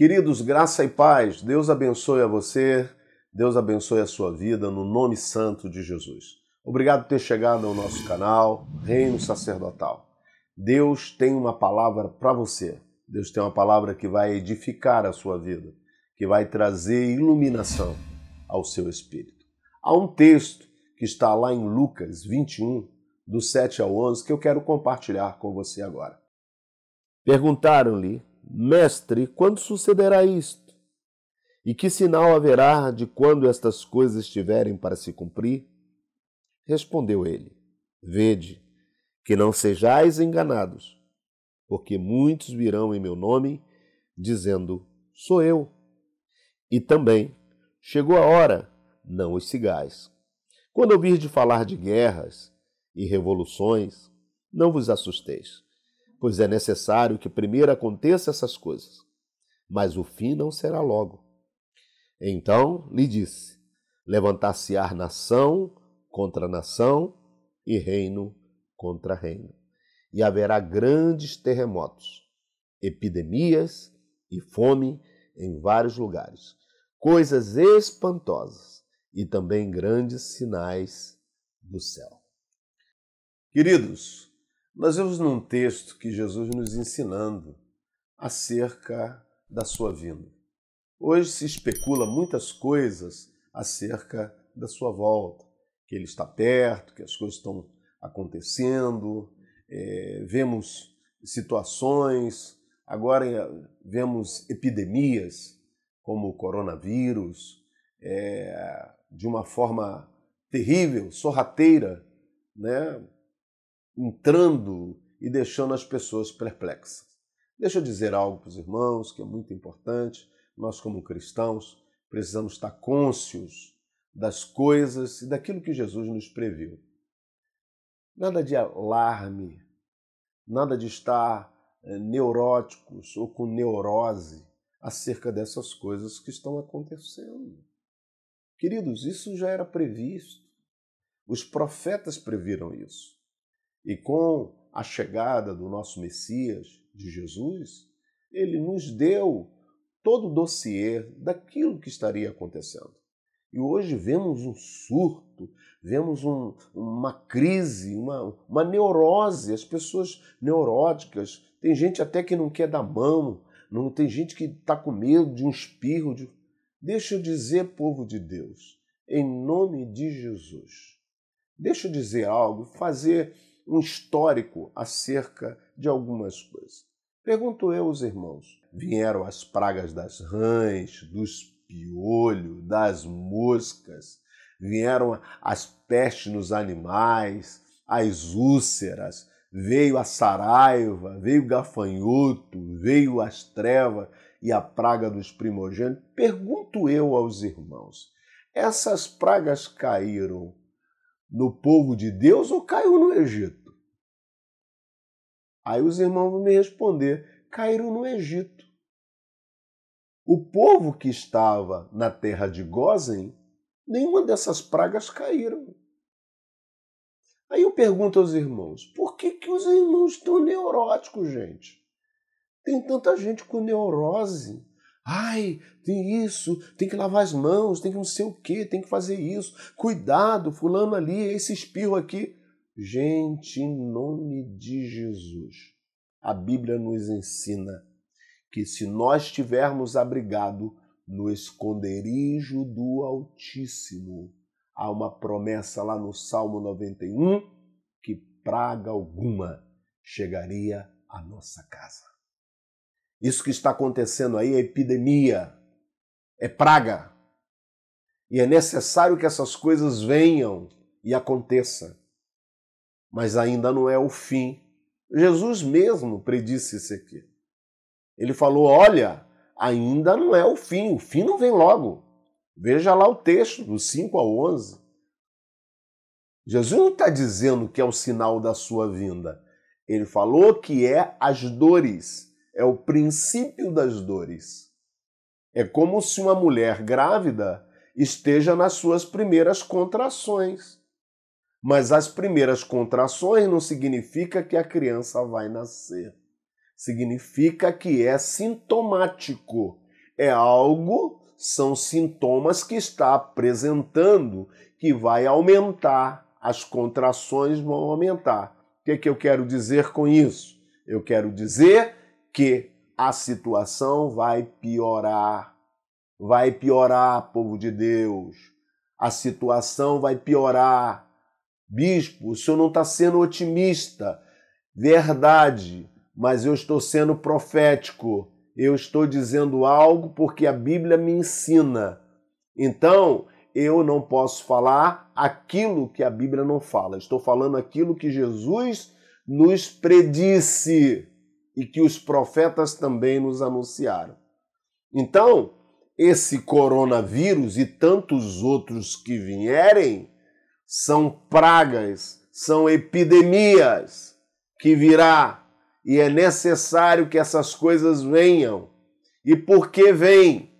Queridos, graça e paz, Deus abençoe a você, Deus abençoe a sua vida, no nome santo de Jesus. Obrigado por ter chegado ao nosso canal, Reino Sacerdotal. Deus tem uma palavra para você, Deus tem uma palavra que vai edificar a sua vida, que vai trazer iluminação ao seu espírito. Há um texto que está lá em Lucas 21, do 7 ao 11, que eu quero compartilhar com você agora. Perguntaram-lhe Mestre, quando sucederá isto? E que sinal haverá de quando estas coisas estiverem para se cumprir? Respondeu ele: Vede, que não sejais enganados, porque muitos virão em meu nome, dizendo: Sou eu. E também chegou a hora, não os sigais. Quando ouvir de falar de guerras e revoluções, não vos assusteis pois é necessário que primeiro aconteça essas coisas, mas o fim não será logo. Então lhe disse: Levantar-se-á nação contra nação e reino contra reino. E haverá grandes terremotos, epidemias e fome em vários lugares, coisas espantosas e também grandes sinais do céu. Queridos, nós vemos num texto que Jesus nos ensinando acerca da sua vinda. Hoje se especula muitas coisas acerca da sua volta, que ele está perto, que as coisas estão acontecendo, é, vemos situações, agora vemos epidemias como o coronavírus, é, de uma forma terrível, sorrateira, né? Entrando e deixando as pessoas perplexas. Deixa eu dizer algo para os irmãos que é muito importante. Nós, como cristãos, precisamos estar cônscios das coisas e daquilo que Jesus nos previu. Nada de alarme, nada de estar eh, neuróticos ou com neurose acerca dessas coisas que estão acontecendo. Queridos, isso já era previsto. Os profetas previram isso. E com a chegada do nosso Messias, de Jesus, ele nos deu todo o dossiê daquilo que estaria acontecendo. E hoje vemos um surto, vemos um, uma crise, uma, uma neurose, as pessoas neuróticas. Tem gente até que não quer dar mão, não tem gente que está com medo de um espirro. De... Deixa eu dizer, povo de Deus, em nome de Jesus, deixa eu dizer algo, fazer um histórico acerca de algumas coisas. Pergunto eu aos irmãos: vieram as pragas das rãs, dos piolhos, das moscas, vieram as pestes nos animais, as úlceras, veio a saraiva, veio o gafanhoto, veio as trevas e a praga dos primogênitos. Pergunto eu aos irmãos: essas pragas caíram no povo de Deus ou caiu no Egito? Aí os irmãos vão me responder: caíram no Egito. O povo que estava na terra de Gozen, nenhuma dessas pragas caíram. Aí eu pergunto aos irmãos: por que, que os irmãos estão neuróticos, gente? Tem tanta gente com neurose. Ai, tem isso, tem que lavar as mãos, tem que não sei o que, tem que fazer isso. Cuidado, fulano ali, esse espirro aqui. Gente, em nome de Jesus, a Bíblia nos ensina que se nós estivermos abrigados no esconderijo do Altíssimo, há uma promessa lá no Salmo 91 que praga alguma chegaria à nossa casa. Isso que está acontecendo aí é epidemia, é praga. E é necessário que essas coisas venham e aconteçam mas ainda não é o fim. Jesus mesmo predisse isso aqui. Ele falou: olha, ainda não é o fim, o fim não vem logo. Veja lá o texto, do 5 ao 11. Jesus não está dizendo que é o sinal da sua vinda. Ele falou que é as dores, é o princípio das dores. É como se uma mulher grávida esteja nas suas primeiras contrações. Mas as primeiras contrações não significa que a criança vai nascer. Significa que é sintomático. É algo, são sintomas que está apresentando que vai aumentar, as contrações vão aumentar. O que, é que eu quero dizer com isso? Eu quero dizer que a situação vai piorar. Vai piorar, povo de Deus. A situação vai piorar. Bispo, o senhor não está sendo otimista. Verdade, mas eu estou sendo profético. Eu estou dizendo algo porque a Bíblia me ensina. Então, eu não posso falar aquilo que a Bíblia não fala. Estou falando aquilo que Jesus nos predisse e que os profetas também nos anunciaram. Então, esse coronavírus e tantos outros que vierem são pragas, são epidemias que virá e é necessário que essas coisas venham. E por que vem?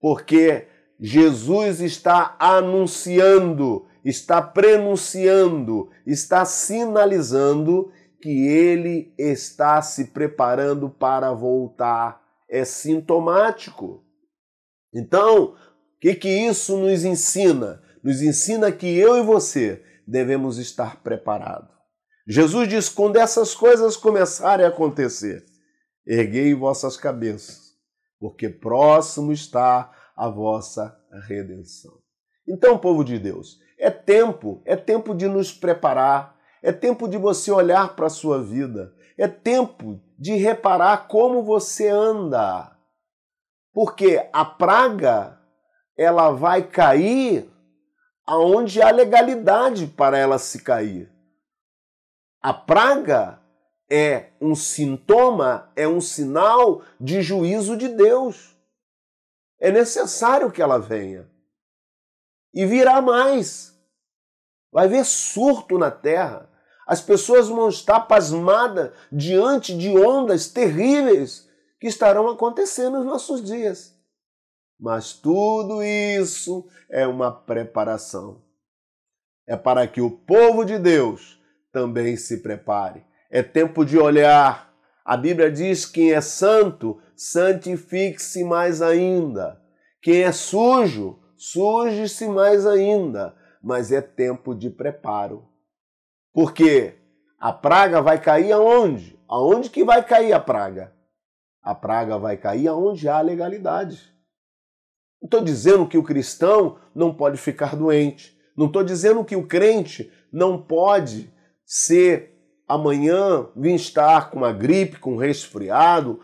Porque Jesus está anunciando, está prenunciando, está sinalizando que ele está se preparando para voltar. É sintomático. Então, o que, que isso nos ensina? Nos ensina que eu e você devemos estar preparados. Jesus diz: quando essas coisas começarem a acontecer, erguei vossas cabeças, porque próximo está a vossa redenção. Então, povo de Deus, é tempo, é tempo de nos preparar, é tempo de você olhar para a sua vida, é tempo de reparar como você anda. Porque a praga, ela vai cair aonde há legalidade para ela se cair. A praga é um sintoma, é um sinal de juízo de Deus. É necessário que ela venha. E virá mais. Vai haver surto na terra. As pessoas vão estar pasmadas diante de ondas terríveis que estarão acontecendo nos nossos dias. Mas tudo isso é uma preparação. É para que o povo de Deus também se prepare. É tempo de olhar. A Bíblia diz: quem é santo santifique-se mais ainda. Quem é sujo, suje-se mais ainda. Mas é tempo de preparo. Porque a praga vai cair aonde? Aonde que vai cair a praga? A praga vai cair aonde há legalidade. Não estou dizendo que o cristão não pode ficar doente. Não estou dizendo que o crente não pode ser amanhã vir estar com uma gripe, com um resfriado,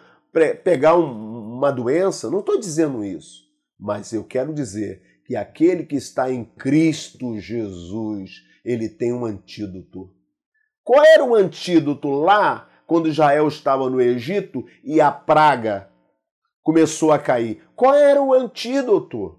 pegar um, uma doença. Não estou dizendo isso. Mas eu quero dizer que aquele que está em Cristo Jesus, ele tem um antídoto. Qual era o antídoto lá quando Israel estava no Egito e a praga começou a cair? Qual era o antídoto?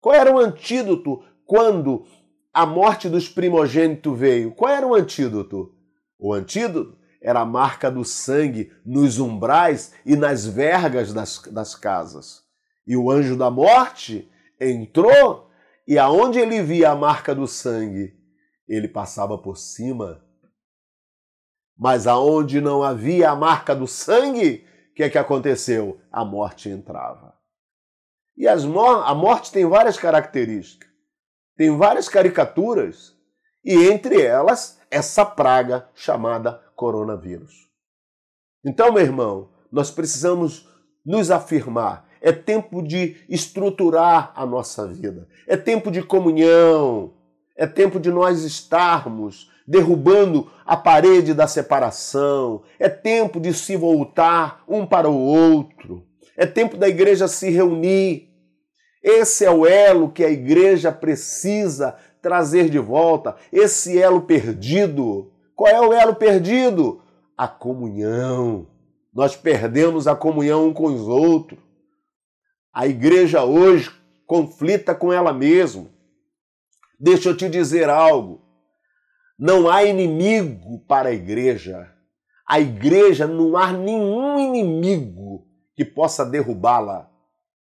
Qual era o antídoto quando a morte dos primogênitos veio? Qual era o antídoto? O antídoto era a marca do sangue nos umbrais e nas vergas das, das casas. E o anjo da morte entrou e aonde ele via a marca do sangue, ele passava por cima. Mas aonde não havia a marca do sangue, o que é que aconteceu? A morte entrava. E mor a morte tem várias características, tem várias caricaturas, e entre elas essa praga chamada coronavírus. Então, meu irmão, nós precisamos nos afirmar. É tempo de estruturar a nossa vida. É tempo de comunhão. É tempo de nós estarmos derrubando a parede da separação. É tempo de se voltar um para o outro. É tempo da igreja se reunir. Esse é o elo que a igreja precisa trazer de volta. Esse elo perdido qual é o elo perdido? A comunhão. Nós perdemos a comunhão um com os outros. A igreja hoje conflita com ela mesma. Deixa eu te dizer algo. Não há inimigo para a igreja. A igreja não há nenhum inimigo que possa derrubá-la.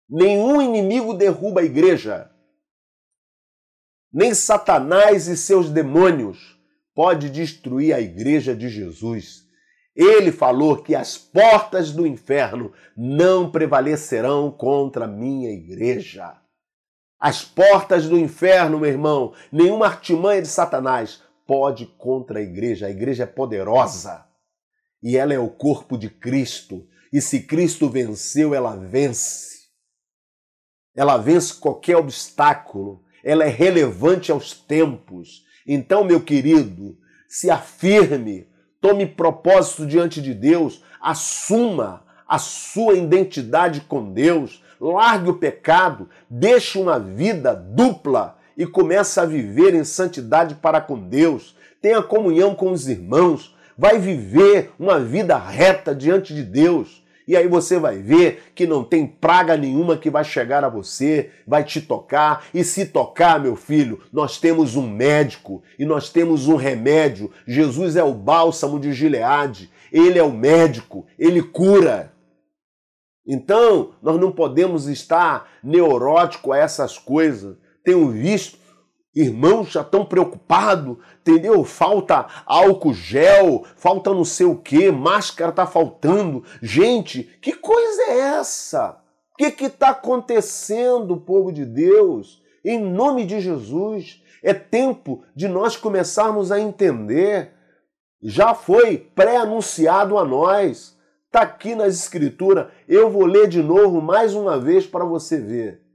Nenhum inimigo derruba a igreja. Nem Satanás e seus demônios pode destruir a igreja de Jesus. Ele falou que as portas do inferno não prevalecerão contra a minha igreja. As portas do inferno, meu irmão, nenhuma artimanha de Satanás pode contra a igreja. A igreja é poderosa e ela é o corpo de Cristo. E se Cristo venceu, ela vence. Ela vence qualquer obstáculo. Ela é relevante aos tempos. Então, meu querido, se afirme, tome propósito diante de Deus, assuma a sua identidade com Deus, largue o pecado, deixe uma vida dupla e comece a viver em santidade para com Deus. Tenha comunhão com os irmãos, vai viver uma vida reta diante de Deus. E aí você vai ver que não tem praga nenhuma que vai chegar a você, vai te tocar. E se tocar, meu filho, nós temos um médico e nós temos um remédio. Jesus é o bálsamo de Gileade. Ele é o médico, ele cura. Então, nós não podemos estar neurótico a essas coisas. Tenho visto Irmãos já estão preocupados, entendeu? Falta álcool gel, falta não sei o que, máscara está faltando. Gente, que coisa é essa? O que está acontecendo, povo de Deus? Em nome de Jesus, é tempo de nós começarmos a entender. Já foi pré-anunciado a nós. Está aqui nas Escrituras. Eu vou ler de novo mais uma vez para você ver.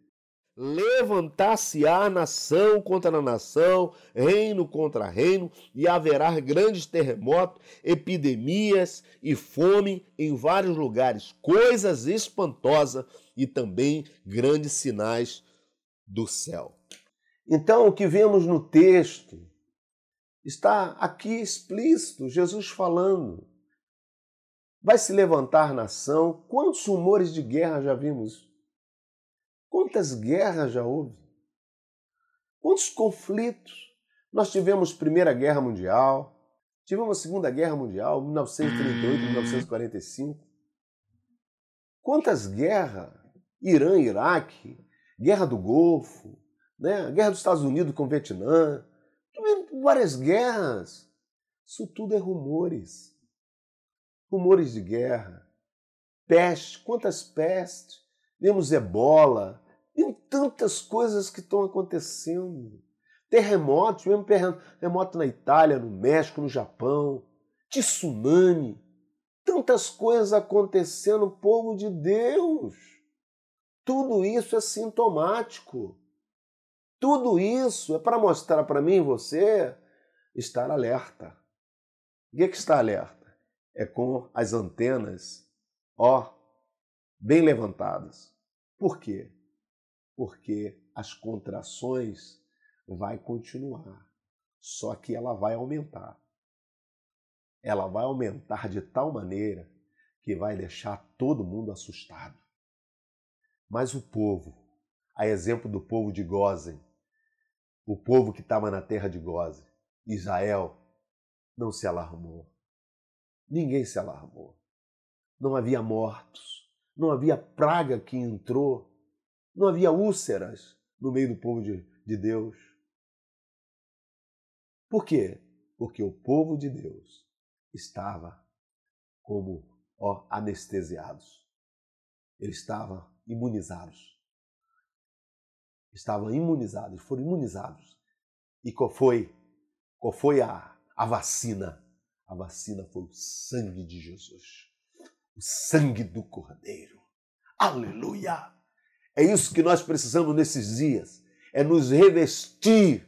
Levantar-se-á nação contra nação, reino contra reino, e haverá grandes terremotos, epidemias e fome em vários lugares, coisas espantosas e também grandes sinais do céu. Então, o que vemos no texto está aqui explícito, Jesus falando. Vai se levantar nação, quantos rumores de guerra já vimos? Quantas guerras já houve? Quantos conflitos? Nós tivemos Primeira Guerra Mundial, tivemos Segunda Guerra Mundial, 1938, 1945. Quantas guerras? Irã, Iraque, Guerra do Golfo, né? Guerra dos Estados Unidos com o Vietnã, várias guerras. Isso tudo é rumores. Rumores de guerra. Peste, quantas pestes? Vemos ebola, e tantas coisas que estão acontecendo. Terremotos, mesmo terremoto na Itália, no México, no Japão, tsunami, tantas coisas acontecendo, povo de Deus. Tudo isso é sintomático. Tudo isso é para mostrar para mim e você estar alerta. O que é que está alerta? É com as antenas, ó, bem levantadas. Por quê? Porque as contrações vai continuar, só que ela vai aumentar. Ela vai aumentar de tal maneira que vai deixar todo mundo assustado. Mas o povo, a exemplo do povo de Gozen, o povo que estava na terra de Gozen, Israel, não se alarmou. Ninguém se alarmou. Não havia mortos, não havia praga que entrou não havia úlceras no meio do povo de, de Deus. Por quê? Porque o povo de Deus estava como ó, anestesiados. Eles estavam imunizados. Estavam imunizados, foram imunizados. E qual foi? Qual foi a, a vacina? A vacina foi o sangue de Jesus. O sangue do Cordeiro. Aleluia! É isso que nós precisamos nesses dias. É nos revestir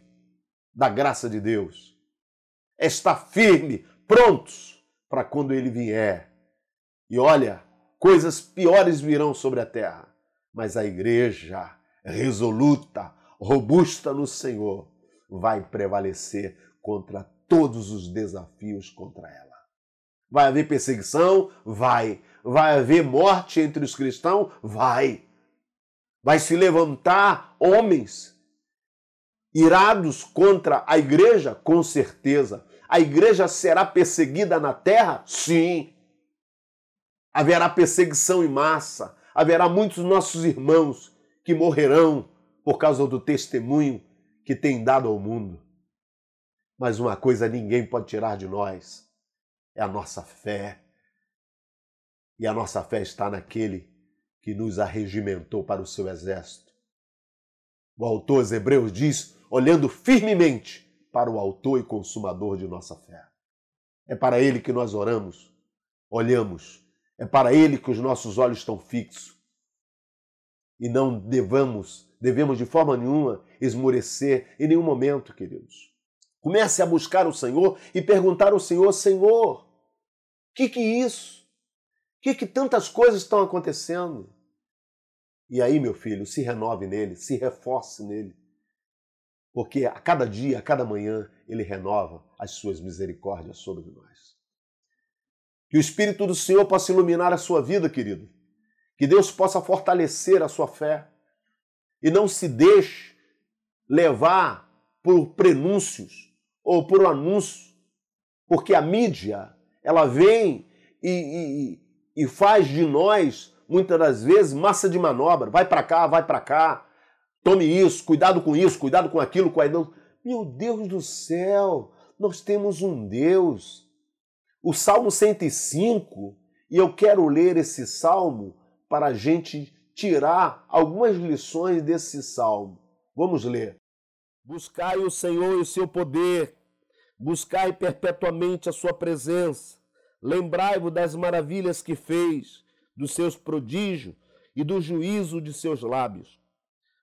da graça de Deus. É estar firme, prontos para quando ele vier. E olha, coisas piores virão sobre a terra, mas a igreja resoluta, robusta no Senhor, vai prevalecer contra todos os desafios contra ela. Vai haver perseguição? Vai. Vai haver morte entre os cristãos? Vai. Vai se levantar homens irados contra a igreja? Com certeza. A igreja será perseguida na terra? Sim. Haverá perseguição em massa. Haverá muitos nossos irmãos que morrerão por causa do testemunho que tem dado ao mundo. Mas uma coisa ninguém pode tirar de nós: é a nossa fé. E a nossa fé está naquele que nos arregimentou para o seu exército. O autor aos Hebreus diz: olhando firmemente para o autor e consumador de nossa fé. É para ele que nós oramos, olhamos, é para ele que os nossos olhos estão fixos. E não devamos, devemos de forma nenhuma esmorecer em nenhum momento, queridos. Comece a buscar o Senhor e perguntar ao Senhor: Senhor, o que que é isso? O que que tantas coisas estão acontecendo? E aí, meu filho, se renove nele, se reforce nele. Porque a cada dia, a cada manhã, ele renova as suas misericórdias sobre nós. Que o Espírito do Senhor possa iluminar a sua vida, querido. Que Deus possa fortalecer a sua fé. E não se deixe levar por prenúncios ou por anúncio. Porque a mídia, ela vem e, e, e faz de nós muitas das vezes, massa de manobra. Vai para cá, vai para cá. Tome isso, cuidado com isso, cuidado com aquilo, aquilo. Meu Deus do céu, nós temos um Deus. O Salmo 105, e eu quero ler esse salmo para a gente tirar algumas lições desse salmo. Vamos ler. Buscai o Senhor e o seu poder, buscai perpetuamente a sua presença. Lembrai-vos das maravilhas que fez dos seus prodígios e do juízo de seus lábios.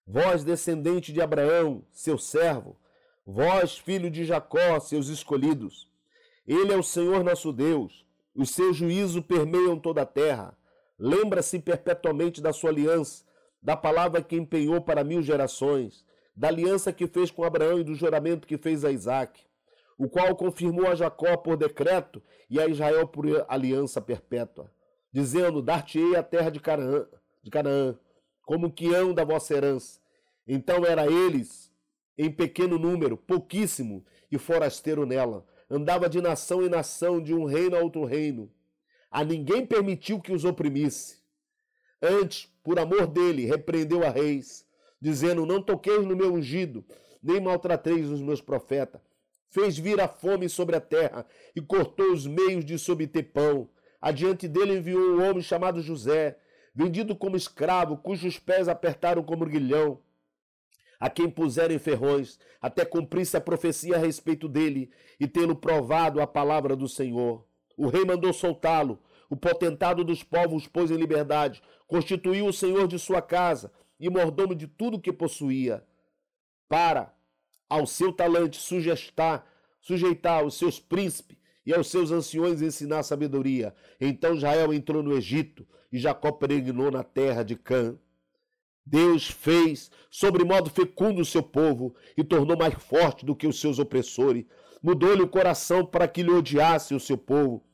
Vós, descendente de Abraão, seu servo, vós, filho de Jacó, seus escolhidos. Ele é o Senhor nosso Deus, os seus juízos permeiam toda a terra. Lembra-se perpetuamente da sua aliança, da palavra que empenhou para mil gerações, da aliança que fez com Abraão e do juramento que fez a Isaac, o qual confirmou a Jacó por decreto e a Israel por aliança perpétua dizendo: Dar-te-ei a terra de Canaã, de Canaã, como que hão da vossa herança. Então era eles em pequeno número, pouquíssimo, e forasteiro nela. Andava de nação em nação, de um reino a outro reino. A ninguém permitiu que os oprimisse. Antes, por amor dele, repreendeu a reis, dizendo: Não toqueis no meu ungido, nem maltrateis os meus profetas. Fez vir a fome sobre a terra e cortou os meios de obter pão. Adiante dele enviou um homem chamado José, vendido como escravo, cujos pés apertaram como guilhão, a quem puseram em ferrões, até cumprir-se a profecia a respeito dele e tê-lo provado a palavra do Senhor. O rei mandou soltá-lo, o potentado dos povos pôs em liberdade, constituiu o senhor de sua casa e mordomo de tudo que possuía, para, ao seu talante, sujeitar, sujeitar os seus príncipes e aos seus anciões ensinar sabedoria. Então Israel entrou no Egito e Jacó peregrinou na terra de Cã. Deus fez sobre modo fecundo o seu povo e tornou mais forte do que os seus opressores. Mudou-lhe o coração para que lhe odiasse o seu povo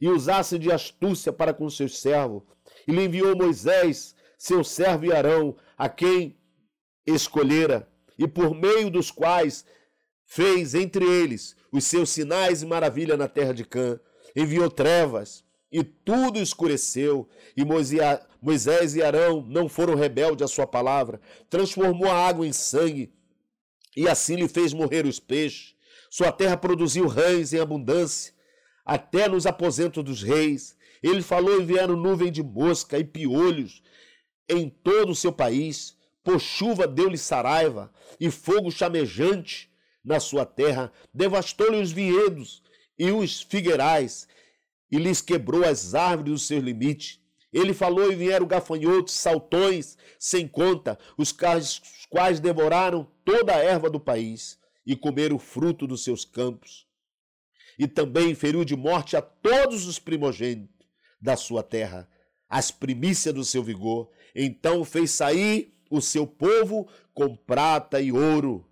e usasse de astúcia para com seus servos. E lhe enviou Moisés, seu servo e Arão, a quem escolhera, e por meio dos quais fez entre eles os seus sinais e maravilha na terra de Cã, enviou trevas e tudo escureceu, e Moisés e Arão não foram rebeldes à sua palavra, transformou a água em sangue, e assim lhe fez morrer os peixes. Sua terra produziu rães em abundância, até nos aposentos dos reis. Ele falou e vieram nuvem de mosca e piolhos em todo o seu país. Por chuva deu-lhe saraiva e fogo chamejante na sua terra, devastou-lhe os vinhedos e os figueirais, e lhes quebrou as árvores dos seus limites. Ele falou e vieram gafanhotos, saltões, sem conta, os quais devoraram toda a erva do país e comeram o fruto dos seus campos. E também feriu de morte a todos os primogênitos da sua terra, as primícias do seu vigor. Então fez sair o seu povo com prata e ouro,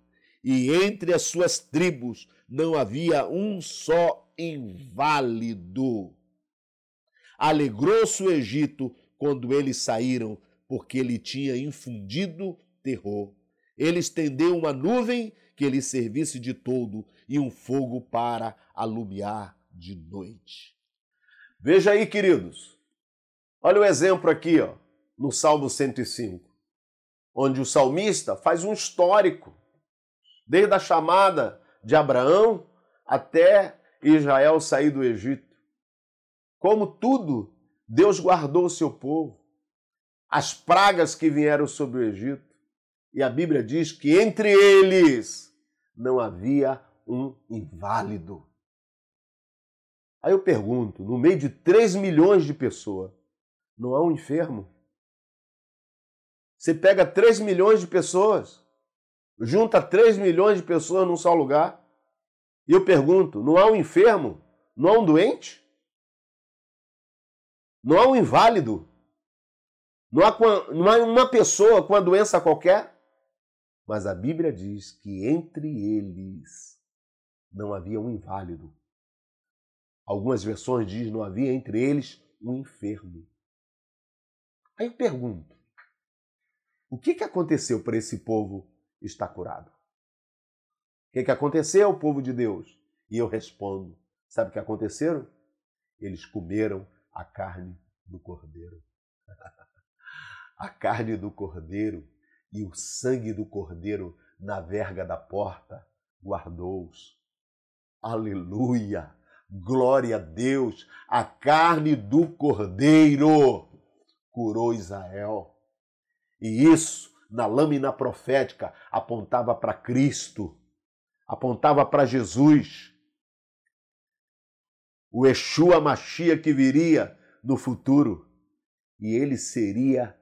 e entre as suas tribos não havia um só inválido. Alegrou-se o Egito quando eles saíram, porque ele tinha infundido terror. Ele estendeu uma nuvem que lhe servisse de todo e um fogo para alumiar de noite. Veja aí, queridos. Olha o exemplo aqui, ó, no Salmo 105, onde o salmista faz um histórico desde a chamada de Abraão até Israel sair do Egito. como tudo, Deus guardou o seu povo. As pragas que vieram sobre o Egito. E a Bíblia diz que entre eles não havia um inválido. Aí eu pergunto: no meio de 3 milhões de pessoas, não há um enfermo? Você pega 3 milhões de pessoas, junta 3 milhões de pessoas num só lugar, e eu pergunto: não há um enfermo? Não há um doente? Não há um inválido? Não há, não há uma pessoa com uma doença qualquer? Mas a Bíblia diz que entre eles não havia um inválido. Algumas versões dizem não havia entre eles um enfermo. Aí eu pergunto: o que, que aconteceu para esse povo estar curado? O que, que aconteceu, povo de Deus? E eu respondo: sabe o que aconteceram? Eles comeram a carne do cordeiro. a carne do cordeiro e o sangue do cordeiro na verga da porta guardou-os. Aleluia! Glória a Deus! A carne do cordeiro curou Israel. E isso, na lâmina profética, apontava para Cristo, apontava para Jesus. O Exua Machia que viria no futuro. E ele seria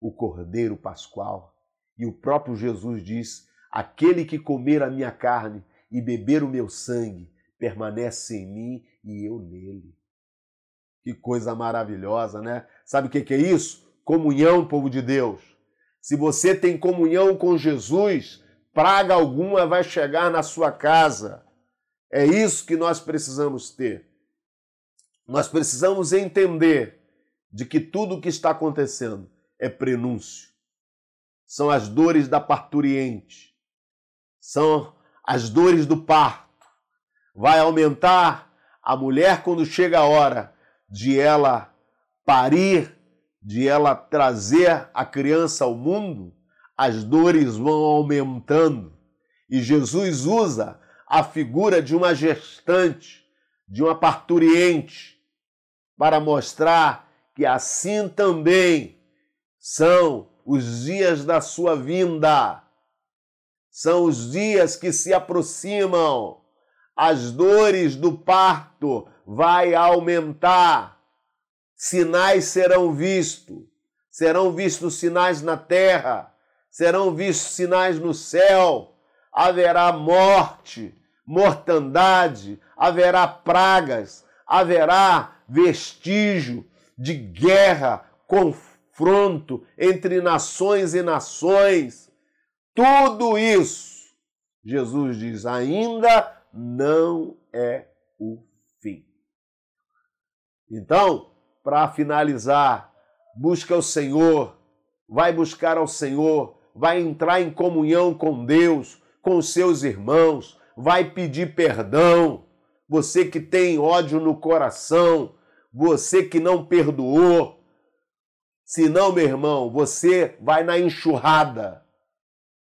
o Cordeiro Pascual. E o próprio Jesus diz: Aquele que comer a minha carne e beber o meu sangue permanece em mim e eu nele. Que coisa maravilhosa, né? Sabe o que é isso? Comunhão, povo de Deus. Se você tem comunhão com Jesus, praga alguma vai chegar na sua casa. É isso que nós precisamos ter. Nós precisamos entender de que tudo o que está acontecendo é prenúncio. São as dores da parturiente. São as dores do parto. Vai aumentar a mulher quando chega a hora de ela parir, de ela trazer a criança ao mundo, as dores vão aumentando. E Jesus usa a figura de uma gestante, de uma parturiente, para mostrar que assim também são os dias da sua vinda. São os dias que se aproximam. As dores do parto vai aumentar. Sinais serão vistos. Serão vistos sinais na terra, serão vistos sinais no céu. Haverá morte, mortandade, haverá pragas, haverá vestígio de guerra, confronto entre nações e nações. Tudo isso, Jesus diz, ainda não é o fim. Então, para finalizar, busca o Senhor, vai buscar ao Senhor, vai entrar em comunhão com Deus, com seus irmãos, vai pedir perdão. Você que tem ódio no coração, você que não perdoou. Senão, meu irmão, você vai na enxurrada.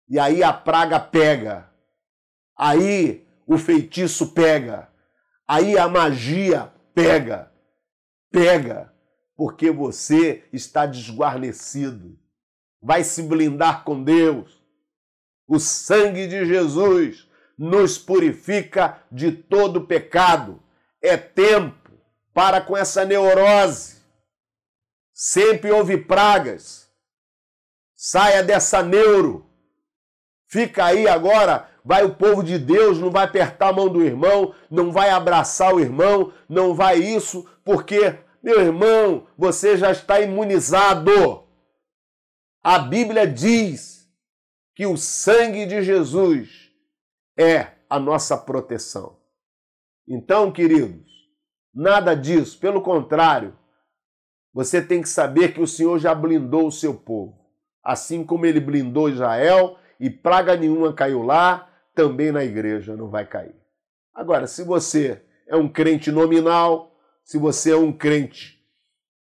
E aí a praga pega. Aí o feitiço pega. Aí a magia pega. Pega. Porque você está desguarnecido. Vai se blindar com Deus. O sangue de Jesus nos purifica de todo pecado. É tempo para com essa neurose. Sempre houve pragas. Saia dessa neuro. Fica aí agora, vai o povo de Deus, não vai apertar a mão do irmão, não vai abraçar o irmão, não vai isso, porque, meu irmão, você já está imunizado. A Bíblia diz que o sangue de Jesus é a nossa proteção. Então, queridos, Nada disso, pelo contrário, você tem que saber que o Senhor já blindou o seu povo. Assim como ele blindou Israel e praga nenhuma caiu lá, também na igreja não vai cair. Agora, se você é um crente nominal, se você é um crente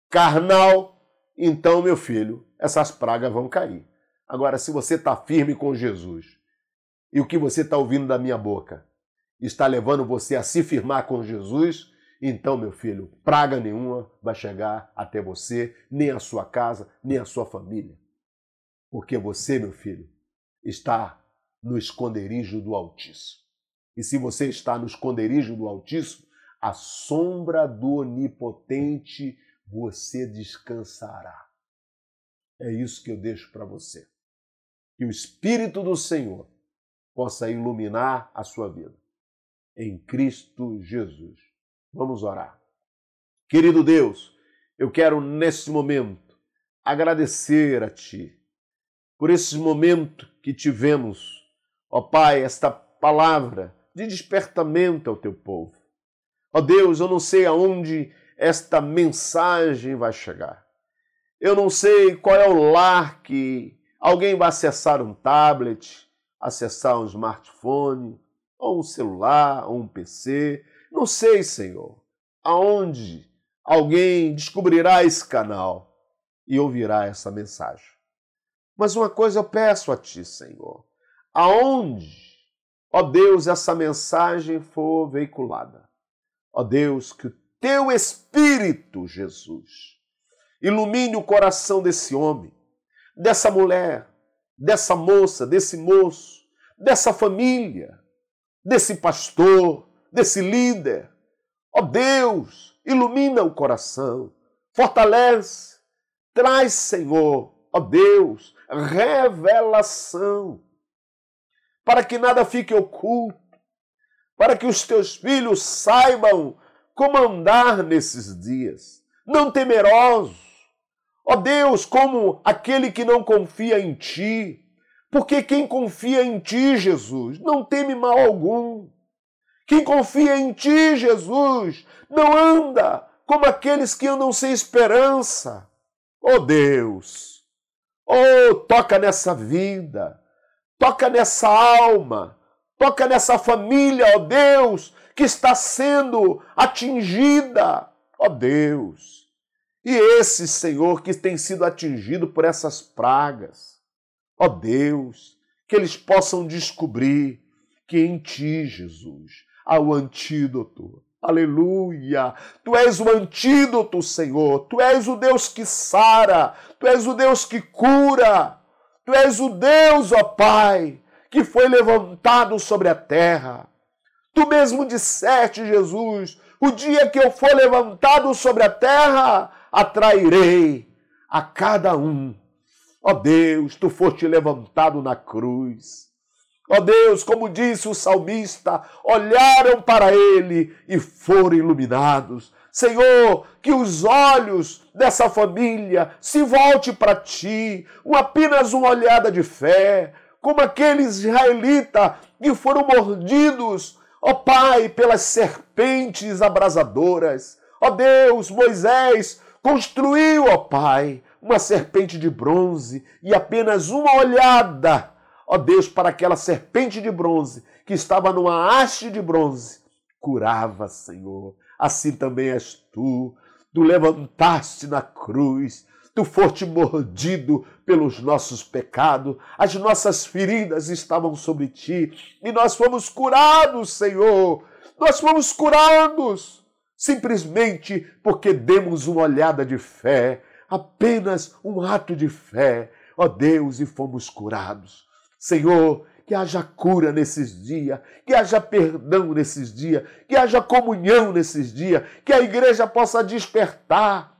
carnal, então, meu filho, essas pragas vão cair. Agora, se você está firme com Jesus e o que você está ouvindo da minha boca está levando você a se firmar com Jesus, então, meu filho, praga nenhuma vai chegar até você, nem a sua casa, nem a sua família. Porque você, meu filho, está no esconderijo do Altíssimo. E se você está no esconderijo do Altíssimo, a sombra do Onipotente você descansará. É isso que eu deixo para você. Que o Espírito do Senhor possa iluminar a sua vida. Em Cristo Jesus. Vamos orar. Querido Deus, eu quero nesse momento agradecer a Ti por esse momento que tivemos, ó Pai, esta palavra de despertamento ao Teu povo. Ó Deus, eu não sei aonde esta mensagem vai chegar. Eu não sei qual é o lar que alguém vai acessar um tablet, acessar um smartphone, ou um celular, ou um PC. Não sei, Senhor, aonde alguém descobrirá esse canal e ouvirá essa mensagem. Mas uma coisa eu peço a Ti, Senhor, aonde, ó Deus, essa mensagem for veiculada, ó Deus, que o Teu Espírito, Jesus, ilumine o coração desse homem, dessa mulher, dessa moça, desse moço, dessa família, desse pastor, desse líder. Ó Deus, ilumina o coração, fortalece, traz, Senhor, ó Deus, revelação, para que nada fique oculto, para que os teus filhos saibam como andar nesses dias, não temerosos, ó Deus, como aquele que não confia em ti, porque quem confia em ti, Jesus, não teme mal algum. Quem confia em ti, Jesus, não anda como aqueles que andam sem esperança. Oh Deus, oh, toca nessa vida, toca nessa alma, toca nessa família, ó Deus, que está sendo atingida, ó Deus. E esse Senhor que tem sido atingido por essas pragas, ó Deus, que eles possam descobrir que em Ti, Jesus, há o antídoto. Aleluia! Tu és o antídoto, Senhor. Tu és o Deus que sara. Tu és o Deus que cura. Tu és o Deus, ó Pai, que foi levantado sobre a terra. Tu mesmo disseste, Jesus, o dia que eu for levantado sobre a terra, atrairei a cada um Ó Deus, tu foste levantado na cruz. Ó Deus, como disse o salmista, olharam para ele e foram iluminados. Senhor, que os olhos dessa família se volte para ti, apenas uma olhada de fé, como aqueles israelitas que foram mordidos, ó Pai, pelas serpentes abrasadoras. Ó Deus, Moisés construiu, ó Pai, uma serpente de bronze e apenas uma olhada, ó Deus, para aquela serpente de bronze que estava numa haste de bronze, curava, Senhor. Assim também és tu. Tu levantaste na cruz, tu foste mordido pelos nossos pecados, as nossas feridas estavam sobre ti e nós fomos curados, Senhor. Nós fomos curados simplesmente porque demos uma olhada de fé apenas um ato de fé, ó Deus, e fomos curados. Senhor, que haja cura nesses dias, que haja perdão nesses dias, que haja comunhão nesses dias, que a igreja possa despertar.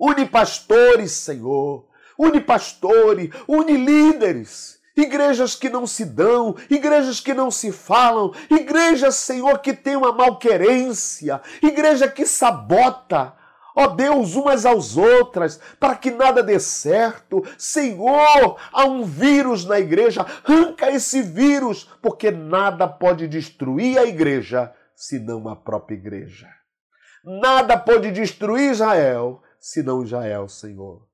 Une pastores, Senhor, une pastores, une líderes. Igrejas que não se dão, igrejas que não se falam, igrejas, Senhor, que tem uma malquerência, igreja que sabota, ó Deus, umas às outras, para que nada dê certo. Senhor, há um vírus na igreja, arranca esse vírus, porque nada pode destruir a igreja senão a própria igreja. Nada pode destruir Israel senão Israel, Senhor.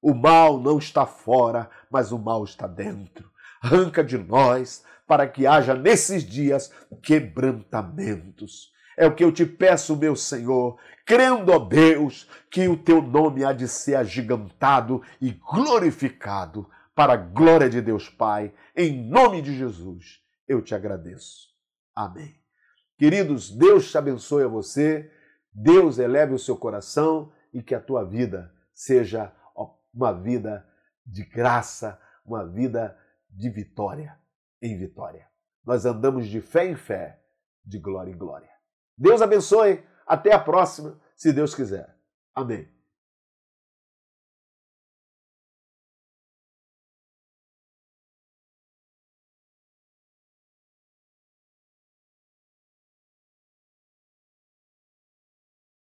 O mal não está fora, mas o mal está dentro. Arranca de nós para que haja nesses dias quebrantamentos. É o que eu te peço, meu Senhor, crendo, ó Deus, que o teu nome há de ser agigantado e glorificado para a glória de Deus Pai. Em nome de Jesus, eu te agradeço. Amém. Queridos, Deus te abençoe a você. Deus eleve o seu coração e que a tua vida seja uma vida de graça, uma vida de vitória em vitória. Nós andamos de fé em fé, de glória em glória. Deus abençoe. Até a próxima, se Deus quiser. Amém.